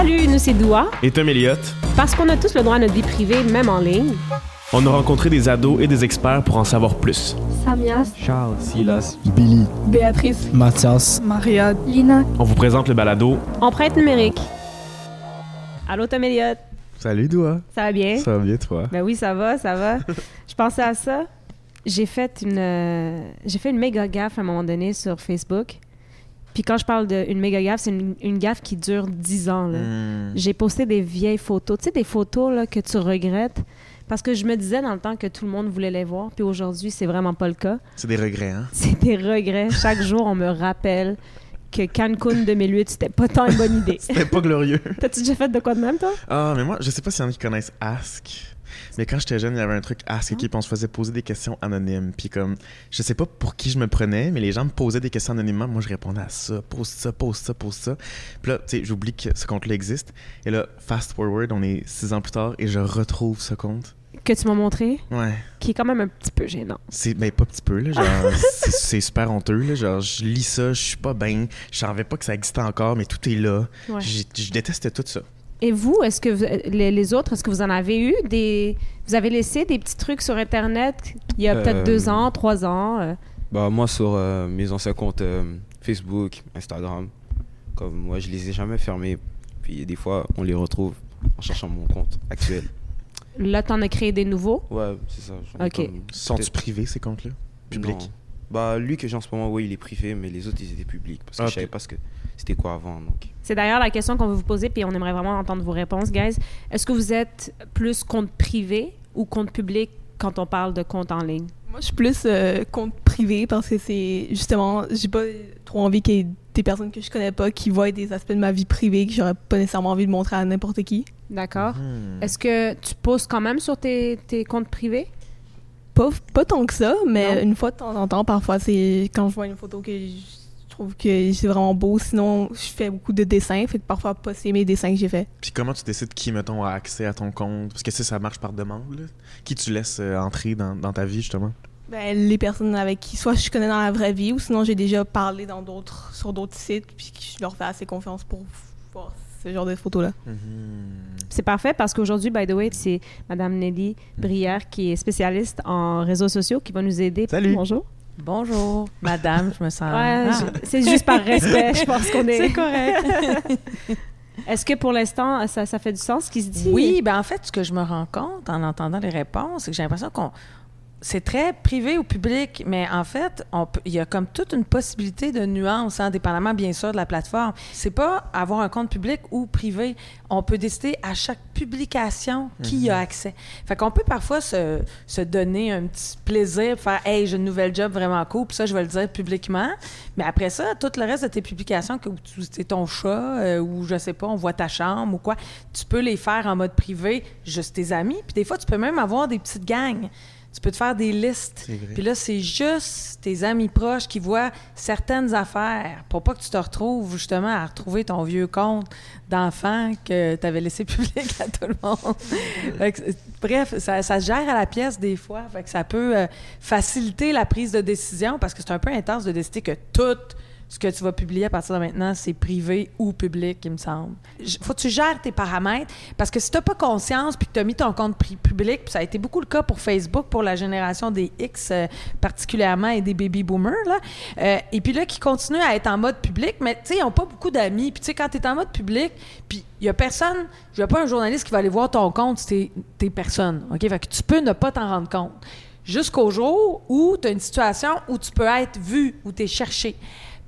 Salut, nous c'est Doua. Et Tom Elliott. Parce qu'on a tous le droit à notre vie privée, même en ligne. On a rencontré des ados et des experts pour en savoir plus. Samias, Charles, Silas, Billy, Béatrice, Mathias, Maria, Lina. On vous présente le balado. Empreinte numérique. Allô, Tom Elliott. Salut, Doua. Ça va bien? Ça va bien, toi? Ben oui, ça va, ça va. Je pensais à ça. J'ai fait une, euh, j'ai fait une méga gaffe à un moment donné sur Facebook. Puis quand je parle d'une méga gaffe, c'est une, une gaffe qui dure 10 ans. Hmm. J'ai posté des vieilles photos. Tu sais, des photos là, que tu regrettes. Parce que je me disais dans le temps que tout le monde voulait les voir. Puis aujourd'hui, c'est vraiment pas le cas. C'est des regrets, hein? C'est des regrets. Chaque jour, on me rappelle que Cancun 2008, c'était pas tant une bonne idée. C'était pas glorieux. T'as-tu déjà fait de quoi de même, toi? Ah, mais moi, je sais pas s'il y en a qui connaissent Ask. Mais quand j'étais jeune, il y avait un truc Ask, qui? On se faisait poser des questions anonymes. Puis comme, je sais pas pour qui je me prenais, mais les gens me posaient des questions anonymement. Moi, je répondais à ça, pose ça, pose ça, pose ça. Puis là, tu sais, j'oublie que ce compte-là existe. Et là, fast forward, on est six ans plus tard et je retrouve ce compte. Que tu m'as montré, Ouais. qui est quand même un petit peu gênant. C'est ben pas petit peu là, genre c'est- super honteux là, genre je lis ça, je suis pas bien, je savais pas que ça existait encore mais tout est là. Ouais. Je détestais tout ça. Et vous, est-ce que vous- les, les autres, est-ce que vous en avez eu des. Vous avez laissé des petits trucs sur Internet il y a peut-être Euh, deux ans, trois ans? euh, Bah, moi, sur euh, mes anciens comptes euh, Facebook, Instagram, comme moi, je les ai jamais fermés. Puis des fois, on les retrouve en cherchant mon compte actuel. Là, t'en as créé des nouveaux? Ouais, c'est ça. Ok. peut-être- privés ces comptes-là? Publics Non. Bah, lui que j'ai en ce moment, oui, il est privé, mais les autres, ils étaient publics. Parce que Ah, je savais pas ce que c'était quoi avant. Donc. C'est d'ailleurs la question qu'on veut vous poser, puis on aimerait vraiment entendre vos réponses, guys. Est-ce que vous êtes plus compte privé ou compte public quand on parle de compte en ligne? Moi, je suis plus euh, compte privé parce que c'est justement, j'ai pas trop envie qu'il y ait des personnes que je connais pas qui voient des aspects de ma vie privée que j'aurais pas nécessairement envie de montrer à n'importe qui. D'accord. Hmm. Est-ce que tu poses quand même sur tes, tes comptes privés? Pas, pas tant que ça, mais Non. une fois de temps en temps, parfois, c'est quand je vois une photo que je trouve que c'est vraiment beau. Sinon, je fais beaucoup de dessins, fait que parfois, poster mes dessins que j'ai faits. Puis comment tu décides qui mettons a accès à ton compte? Parce que ça ça marche par demande là. Qui tu laisses euh, entrer dans, dans ta vie justement? Ben, les personnes avec qui soit je connais dans la vraie vie ou sinon j'ai déjà parlé dans d'autres sur d'autres sites puis je leur fais assez confiance pour voir ce genre de photos là. C'est parfait parce qu'aujourd'hui, by the way, c'est Madame Nelly Brière qui est spécialiste en réseaux sociaux qui va nous aider. Salut. Bonjour. Bonjour, madame, je me sens. Ouais, Ah, je- c'est juste par respect, je pense qu'on est. c'est correct. Est-ce que pour l'instant, ça, ça fait du sens ce qui se dit? oui, ben en fait, ce que je me rends compte en entendant les réponses, c'est que j'ai l'impression qu'on. C'est très privé ou public, mais en fait, on peut- il y a comme toute une possibilité de nuances, hein, dépendamment bien sûr de la plateforme. C'est pas avoir un compte public ou privé. On peut décider à chaque publication qui y a accès. Fait qu'on peut parfois se, se donner un petit plaisir, faire Hey, j'ai une nouvelle job vraiment cool, puis ça, je vais le dire publiquement. Mais après ça, tout le reste de tes publications, que tu- c'est ton chat, euh, ou je sais pas, on voit ta chambre ou quoi, tu peux les faire en mode privé, juste tes amis. Puis des fois, tu peux même avoir des petites gangs. Tu peux te faire des listes. Puis là, c'est juste tes amis proches qui voient certaines affaires pour pas que tu te retrouves justement à retrouver ton vieux compte d'enfant que tu avais laissé public à tout le monde. Que, bref, ça, ça se gère à la pièce des fois. Fait que ça peut euh, faciliter la prise de décision parce que c'est un peu intense de décider que tout ce que tu vas publier à partir de maintenant, c'est privé ou public, il me semble. Faut que tu gères tes paramètres parce que si tu n'as pas conscience puis que tu as mis ton compte public, ça a été beaucoup le cas pour Facebook, pour la génération des X euh, particulièrement et des baby boomers, là. Euh, et puis là, qui continuent à être en mode public, mais tu sais, ils n'ont pas beaucoup d'amis. Puis tu sais, quand tu es en mode public, puis il y a personne, je pas un journaliste qui va aller voir ton compte si t'es- t'es personne. OK? Fait tu peux ne pas t'en rendre compte. Jusqu'au jour où tu as une situation où tu peux être vu, où tu es cherché.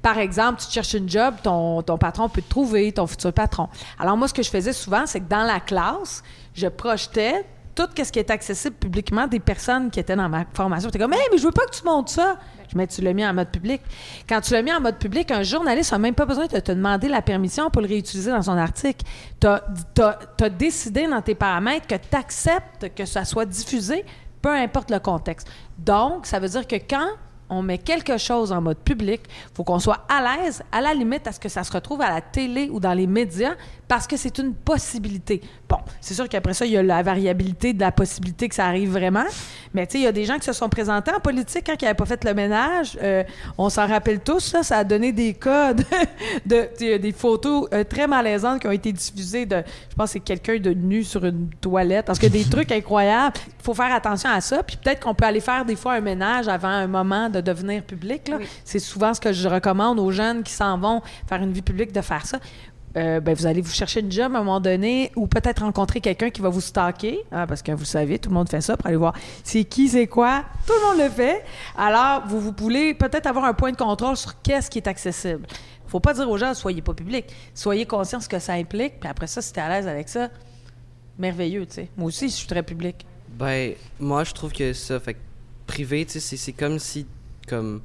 Par exemple, tu cherches une job, ton, patron peut te trouver, ton futur patron. Alors moi, ce que je faisais souvent, c'est que dans la classe, je projetais tout ce qui était accessible publiquement des personnes qui étaient dans ma formation. Tu comme, hey, mais je veux pas que tu montes ça. Je mais tu l'as mis en mode public. Quand tu l'as mis en mode public, un journaliste n'a même pas besoin de te demander la permission pour le réutiliser dans son article. Tu as, décidé dans tes paramètres que tu acceptes que ça soit diffusé, peu importe le contexte. Donc, ça veut dire que quand on met quelque chose en mode public, il faut qu'on soit à l'aise, à la limite, à ce que ça se retrouve à la télé ou dans les médias, parce que c'est une possibilité. Bon, c'est sûr qu'après ça, il y a la variabilité de la possibilité que ça arrive vraiment. Mais tu sais, il y a des gens qui se sont présentés en politique quand ils n'avaient pas fait le ménage. Euh, on s'en rappelle tous, là, ça a donné des cas de, de- des photos euh, très malaisantes qui ont été diffusées de, je pense que c'est quelqu'un de nu sur une toilette. Parce que des trucs incroyables. Il faut faire attention à ça. Puis peut-être qu'on peut aller faire des fois un ménage avant un moment de devenir public. là. Oui. C'est souvent ce que je recommande aux jeunes qui s'en vont faire une vie publique de faire ça. Euh, ben, vous allez vous chercher une job à un moment donné ou peut-être rencontrer quelqu'un qui va vous stalker, hein, parce que vous savez, tout le monde fait ça pour aller voir c'est qui, c'est quoi. Tout le monde le fait. Alors, vous, vous voulez peut-être avoir un point de contrôle sur qu'est-ce qui est accessible. faut pas dire aux gens, soyez pas public. Soyez conscients de ce que ça implique, puis après ça, si t'es à l'aise avec ça, merveilleux, tu sais. Moi aussi, je suis très public. Ben, moi, je trouve que ça, fait privé, tu sais, c'est comme si, comme,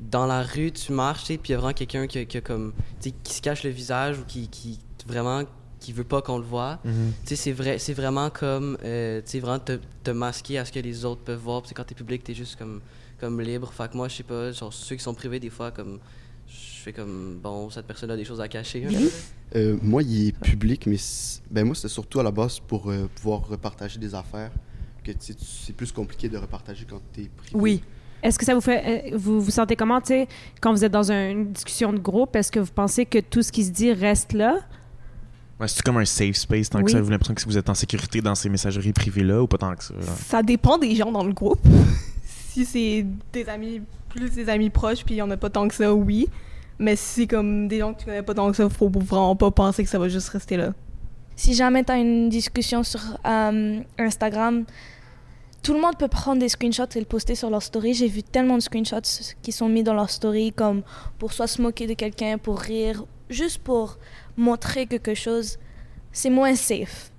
dans la rue, tu marches, sais, puis il y a vraiment quelqu'un qui, a- qui a comme, tu sais, qui se cache le visage ou qui, qui vraiment, qui veut pas qu'on le voit. Tu sais, c'est vrai, c'est vraiment comme, euh, tu sais, vraiment te, te masquer à ce que les autres peuvent voir. Puis quand t'es public, t'es juste comme, comme libre. Fait que moi, je sais pas, genre, ceux qui sont privés, des fois, comme, je fais comme, bon, cette personne a des choses à cacher. Euh, moi, il est public, mais ben moi, c'est surtout à la base pour euh, pouvoir repartager des affaires. Que c'est plus compliqué de repartager quand tu es privé. Oui. Est-ce que ça vous fait. euh, vous vous sentez comment, tu sais, quand vous êtes dans un- une discussion de groupe, est-ce que vous pensez que tout ce qui se dit reste là? Ouais, c'est comme un safe space tant que Oui. ça. Vous avez l'impression que vous êtes en sécurité dans ces messageries privées-là ou pas tant que ça? genre? Ça dépend des gens dans le groupe. si c'est des amis, plus des amis proches, puis il y en a pas tant que ça, oui. Mais si c'est comme des gens que tu connais pas tant que ça, faut vraiment pas penser que ça va juste rester là. Si jamais tu as une discussion sur euh, Instagram, tout le monde peut prendre des screenshots et le poster sur leur story. J'ai vu tellement de screenshots qui sont mis dans leur story comme pour soit se moquer de quelqu'un, pour rire, juste pour montrer quelque chose. C'est moins safe.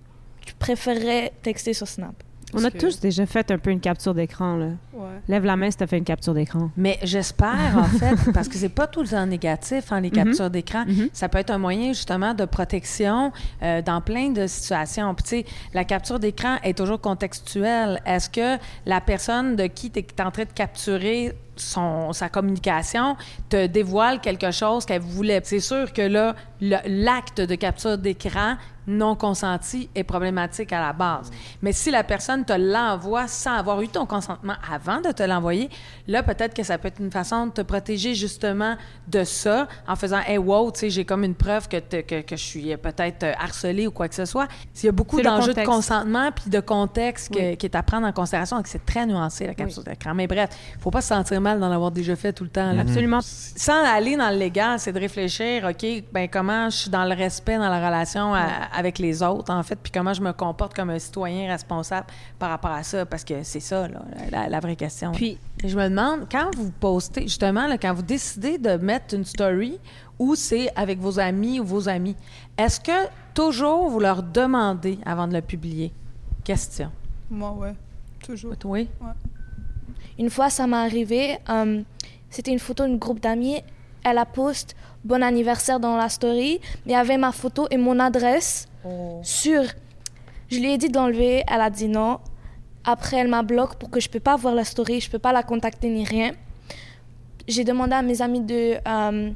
Je préférerais texter sur Snap. On a que- tous déjà fait un peu une capture d'écran, là. Ouais. Lève la main si t'as fait une capture d'écran. Mais j'espère, en fait, parce que c'est pas tout le temps négatif, hein, les Mhm. captures d'écran. Mhm. Ça peut être un moyen, justement, de protection euh, dans plein de situations. Puis, tu sais, la capture d'écran est toujours contextuelle. Est-ce que la personne de qui tu es en train de capturer son, sa communication te dévoile quelque chose qu'elle voulait? C'est sûr que là, le- l'acte de capture d'écran non consenti est problématique à la base. Mais si la personne te l'envoie sans avoir eu ton consentement avant de te l'envoyer, là, peut-être que ça peut être une façon de te protéger justement de ça en faisant Hey, wow, tu sais, j'ai comme une preuve que, te- que, que je suis peut-être euh, harcelée ou quoi que ce soit. S'il y a beaucoup d'enjeux de consentement puis de contexte que- Oui. qui est à prendre en considération et que c'est très nuancé, la capture d'écran. Mais bref, faut pas se sentir mal d'en avoir déjà fait tout le temps. là. Absolument. Sans aller dans le légal, c'est de réfléchir, OK, ben comment je suis dans le respect dans la relation à- avec les autres, en fait, puis comment je me comporte comme un citoyen responsable par rapport à ça, parce que c'est ça, là, la, la vraie question. Puis, je me demande, quand vous postez, justement, là, quand vous décidez de mettre une story ou c'est avec vos amis ou vos amis, est-ce que toujours vous leur demandez avant de le publier? Question. Moi, ouais. Toujours. Oui? Une fois, ça m'est arrivé. euh, C'était une photo d'une groupe d'amis. Elle a post bon anniversaire dans la story. Mais il y avait ma photo et mon adresse sur. Je lui ai dit d'enlever. Elle a dit non. Après, elle m'a bloqué pour que je peux pas voir la story. Je peux pas la contacter ni rien. J'ai demandé à mes amis de euh,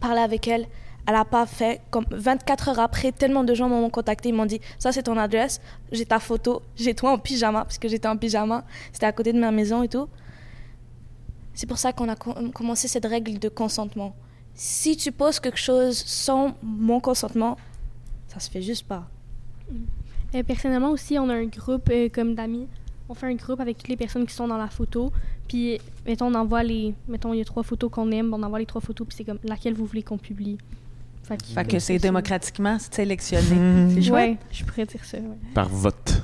parler avec elle. Elle a pas fait. Comme 24 heures après, tellement de gens m'ont contacté. Ils m'ont dit Ça, c'est ton adresse. J'ai ta photo. J'ai toi en pyjama. Parce que j'étais en pyjama. C'était à côté de ma maison et tout. C'est pour ça qu'on a co- commencé cette règle de consentement. Si tu poses quelque chose sans mon consentement, ça se fait juste pas. Euh, personnellement aussi, on a un groupe euh, comme d'amis. On fait un groupe avec toutes les personnes qui sont dans la photo. Puis, mettons, on envoie les. Mettons, il y a trois photos qu'on aime, on envoie les trois photos, puis c'est comme laquelle vous voulez qu'on publie. Fait que, c'est démocratiquement sélectionné. C'est chouette. Ouais, je pourrais dire ça. ouais. Par vote.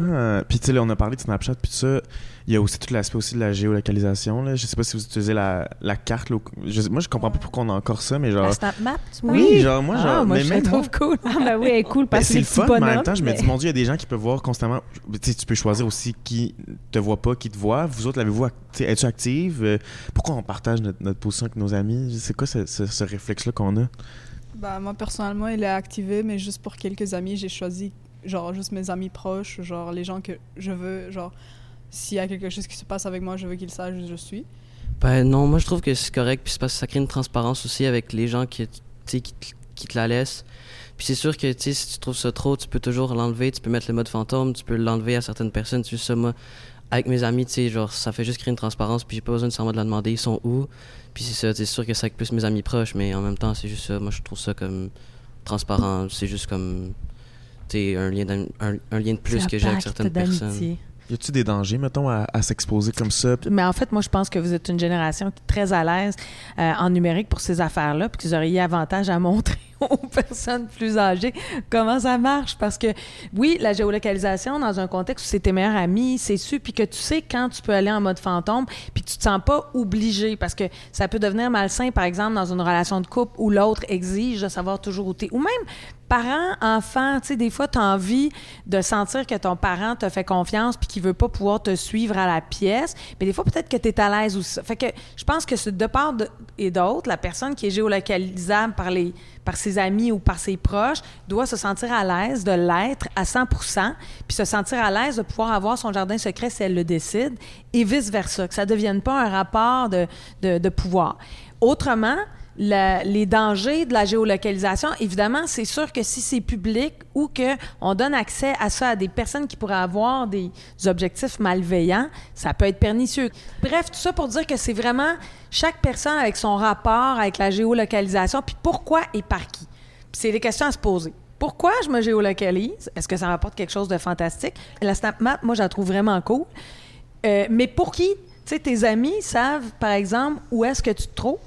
Ah, puis tu sais, là, on a parlé de Snapchat, puis tout ça. Il y a aussi tout l'aspect aussi de la géolocalisation. Là. Je sais pas si vous utilisez la, la carte. je- moi, je comprends pas pourquoi on a encore ça, mais genre. La Snap Map, tu? Oui, genre, moi, Ah, genre. moi, mais je même la moi- trouve cool. ah, ben oui, elle est cool parce que c'est le fun, mais en même temps, je me dis, mon Dieu, il y a des gens qui peuvent voir constamment. Tu sais, tu peux choisir aussi qui te voit pas, qui te voit. Vous autres, l'avez-vous. sais, Es-tu active? Euh, Pourquoi on partage notre, notre position avec nos amis? C'est quoi ce, ce- ce réflexe-là qu'on a? Bah, moi, personnellement, il est activé, mais juste pour quelques amis, j'ai choisi, genre, juste mes amis proches, genre, les gens que je veux, genre, s'il y a quelque chose qui se passe avec moi, je veux qu'ils sachent où je suis. Ben non, moi je trouve que c'est correct, puis parce que ça crée une transparence aussi avec les gens qui, tu sais, qui, qui te la laisse. Puis c'est sûr que, tu sais, si tu trouves ça trop, tu peux toujours l'enlever, tu peux mettre le mode fantôme, tu peux l'enlever à certaines personnes. Juste ça, moi, avec mes amis, tu sais, genre, ça fait juste créer une transparence, puis j'ai pas besoin nécessairement de la demander, ils sont où. Puis c'est ça, c'est sûr que c'est avec plus mes amis proches, mais en même temps, c'est juste ça. Moi, je trouve ça comme transparent. C'est juste comme, sais, un lien, d'am- un, un lien de plus que j'ai avec certaines personnes. Y a-tu des dangers, mettons, à, à s'exposer comme ça? Mais en fait, moi, je pense que vous êtes une génération qui est très à l'aise euh, en numérique pour ces affaires-là, puis que vous auriez avantage à montrer aux personnes plus âgées comment ça marche? Parce que, oui, la géolocalisation, dans un contexte où c'est tes meilleurs amis, c'est sûr, puis que tu sais quand tu peux aller en mode fantôme, puis tu te sens pas obligé, parce que ça peut devenir malsain, par exemple, dans une relation de couple où l'autre exige de savoir toujours où t'es. Ou même parents, enfants, tu sais, des fois, tu as envie de sentir que ton parent te fait confiance puis qu'il veut pas pouvoir te suivre à la pièce. Mais des fois, peut-être que tu es à l'aise aussi. Fait que je pense que c'est de part et d'autre, la personne qui est géolocalisable par, les, par ses amis ou par ses proches doit se sentir à l'aise de l'être à 100 puis se sentir à l'aise de pouvoir avoir son jardin secret si elle le décide et vice-versa, que ça ne devienne pas un rapport de, de, de pouvoir. Autrement, les dangers de la géolocalisation, évidemment, c'est sûr que si c'est public ou que on donne accès à ça à des personnes qui pourraient avoir des objectifs malveillants, ça peut être pernicieux. Bref, tout ça pour dire que c'est vraiment chaque personne avec son rapport avec la géolocalisation, puis pourquoi et par qui. C'est des questions à se poser. Pourquoi je me géolocalise? Est-ce que ça m'apporte quelque chose de fantastique? La Snap Map, moi, je la trouve vraiment cool. Euh, mais pour qui? Tu sais, tes amis savent, par exemple, où est-ce que tu te trouves,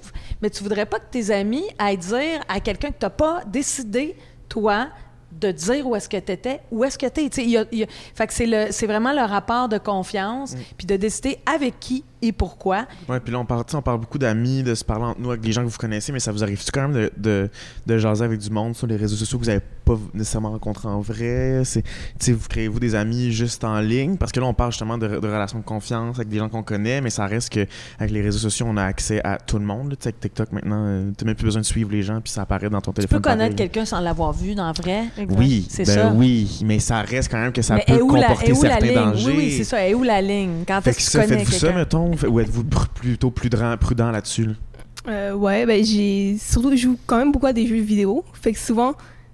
mais tu voudrais pas que tes amis aillent dire à quelqu'un que tu n'as pas décidé, toi, de dire où est-ce que tu étais, où est-ce que tu es. Fait que c'est le- c'est vraiment le rapport de confiance, puis de décider avec qui et pourquoi. Ouais, puis là, on parle, on parle beaucoup d'amis, de se parler entre nous avec des gens que vous connaissez, mais ça vous arrive-tu quand même de, de, de jaser avec du monde sur les réseaux sociaux que vous n'avez pas nécessairement rencontré en vrai? C'est, tu sais, vous créez-vous des amis juste en ligne? Parce que là, on parle justement de, de relations de confiance avec des gens qu'on connaît, mais ça reste que avec les réseaux sociaux, on a accès à tout le monde. là. Tu sais, avec TikTok, maintenant, tu n'as même plus besoin de suivre les gens, puis ça apparaît dans ton Tu peux téléphone. connaître quelqu'un sans l'avoir vu dans le vrai. Oui, C'est ben ça. oui, mais ça reste quand même que ça Mais peut comporter la certains ligne? dangers. Oui, oui, c'est ça. Et où la ligne? Quand Fait est-ce que que tu ça, connais faites-vous ça, mettons? Fait- Ou êtes-vous pr- plutôt prudent, prudent là-dessus? là? Euh, ouais, ben j'ai surtout je joue quand même beaucoup à des jeux vidéo. Fait que souvent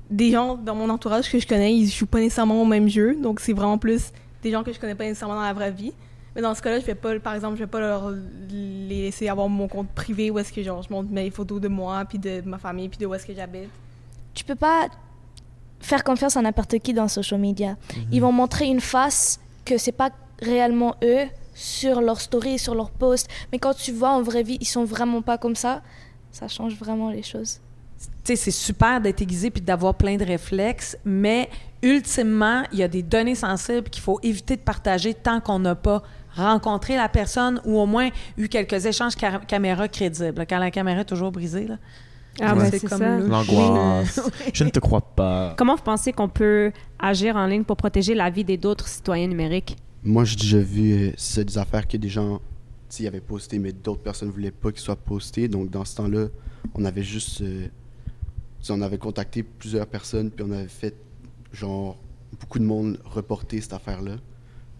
des gens dans mon entourage que je connais, ils jouent pas nécessairement au même jeu, donc c'est vraiment plus des gens que je connais pas nécessairement dans la vraie vie. Mais dans ce cas-là, je vais pas par exemple, je vais pas leur les laisser avoir mon compte privé où est-ce que genre je montre mes photos de moi puis de ma famille puis de où est-ce que j'habite. Tu peux pas faire confiance à n'importe qui dans social media. Ils vont montrer une face que c'est pas réellement eux sur leur story, sur leur post. Mais quand tu vois en vraie vie, ils sont vraiment pas comme ça. Ça change vraiment les choses. C'est super d'être aiguisé puis d'avoir plein de réflexes, mais ultimement, il y a des données sensibles qu'il faut éviter de partager tant qu'on n'a pas rencontré la personne ou au moins eu quelques échanges ca- caméra crédibles. Quand la caméra est toujours brisée, là. Ah, Ouais. ben, C'est c'est comme ça. L'angoisse. Je ne te crois pas. Comment vous pensez qu'on peut agir en ligne pour protéger la vie des d'autres citoyens numériques? Moi, j'ai déjà vu euh, des affaires que des gens, avaient posté, mais d'autres personnes ne voulaient pas qu'ils soient postés. Donc, dans ce temps-là, on avait juste. euh, on avait contacté plusieurs personnes, puis on avait fait, genre, beaucoup de monde reporter cette affaire-là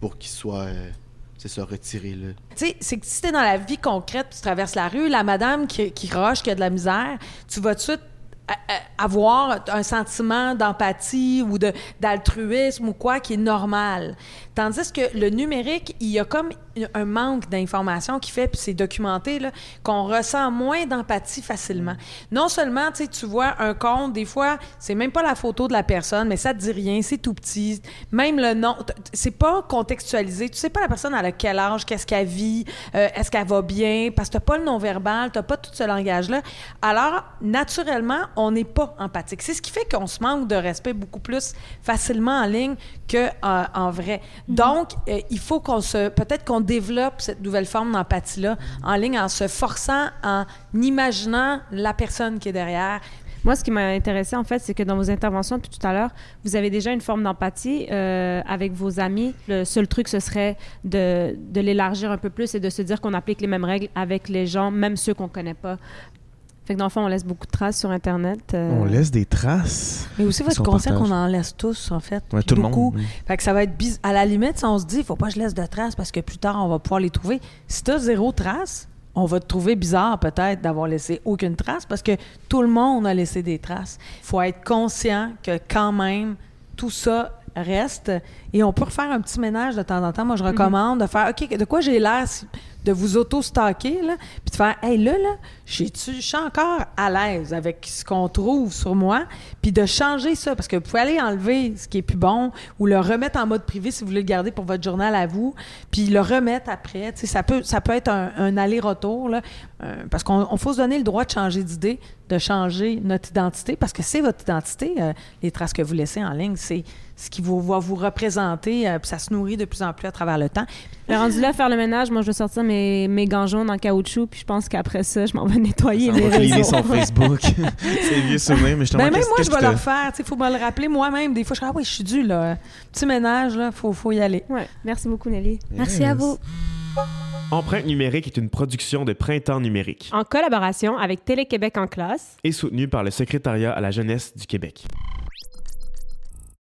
pour qu'il soit. euh, c'est ça, retiré, là. Tu sais, c'est que si t'es dans la vie concrète, tu traverses la rue, la madame qui, qui roche, qui a de la misère, tu vas tout de suite a- a- avoir un sentiment d'empathie ou d'altruisme ou quoi qui est normal. Tandis que le numérique, il y a comme un manque d'information qui fait, puis c'est documenté, là, qu'on ressent moins d'empathie facilement. Non seulement, tu sais, tu vois un compte, des fois, c'est même pas la photo de la personne, mais ça te dit rien, c'est tout petit. Même le nom, c'est pas contextualisé. Tu sais pas la personne à quel âge, qu'est-ce qu'elle vit, euh, est-ce qu'elle va bien, parce que t'as pas le non-verbal, t'as pas tout ce langage-là. Alors, naturellement, on n'est pas empathique. C'est ce qui fait qu'on se manque de respect beaucoup plus facilement en ligne que euh, en vrai. Donc, euh, il faut qu'on se, peut-être qu'on développe cette nouvelle forme d'empathie-là en ligne en se forçant, en imaginant la personne qui est derrière. Moi, ce qui m'a intéressé, en fait, c'est que dans vos interventions tout à l'heure, vous avez déjà une forme d'empathie euh, avec vos amis. Le seul truc, ce serait de, de l'élargir un peu plus et de se dire qu'on applique les mêmes règles avec les gens, même ceux qu'on connaît pas. Fait que dans le fond, on laisse beaucoup de traces sur Internet. euh, On laisse des traces. Mais aussi, votre partage. qu'on en laisse tous, en fait. Ouais, tout le beaucoup. monde. oui. Fait que ça va être bizarre. À la limite, si on se dit, il faut pas que je laisse de traces parce que plus tard, on va pouvoir les trouver. Si tu as zéro trace, on va te trouver bizarre peut-être d'avoir laissé aucune trace parce que tout le monde a laissé des traces. Il faut être conscient que quand même, tout ça reste et on peut refaire un petit ménage de temps en temps. Moi, je recommande de faire OK, de quoi j'ai l'air si- de vous auto-stocker, puis de faire Hey, là, là, je suis encore à l'aise avec ce qu'on trouve sur moi, puis de changer ça, parce que vous pouvez aller enlever ce qui est plus bon ou le remettre en mode privé si vous voulez le garder pour votre journal à vous, puis le remettre après. Ça peut, être un, aller-retour, euh, parce qu'on on faut se donner le droit de changer d'idée, de changer notre identité, parce que c'est votre identité, euh, les traces que vous laissez en ligne, c'est ce qui vous, va vous représenter, euh, puis ça se nourrit de plus en plus à travers le temps. Le rendu là, faire le ménage, moi, je vais sortir mes, mes gants jaunes en caoutchouc, puis je pense qu'après ça, je m'en vais nettoyer Ça mes va cleaner réseaux. son Facebook. c'est vieux souvenir, mais justement, Ben, même moi, je vais le refaire. Il faut me le rappeler moi-même. Des fois, je dis, ah oui, je suis due, là. Petit ménage, là, faut, faut y aller. Ouais. Merci beaucoup, Nelly. Merci à vous. Empreinte numérique est une production de Printemps numérique En collaboration avec Télé-Québec en classe. et soutenue par le Secrétariat à la jeunesse du Québec.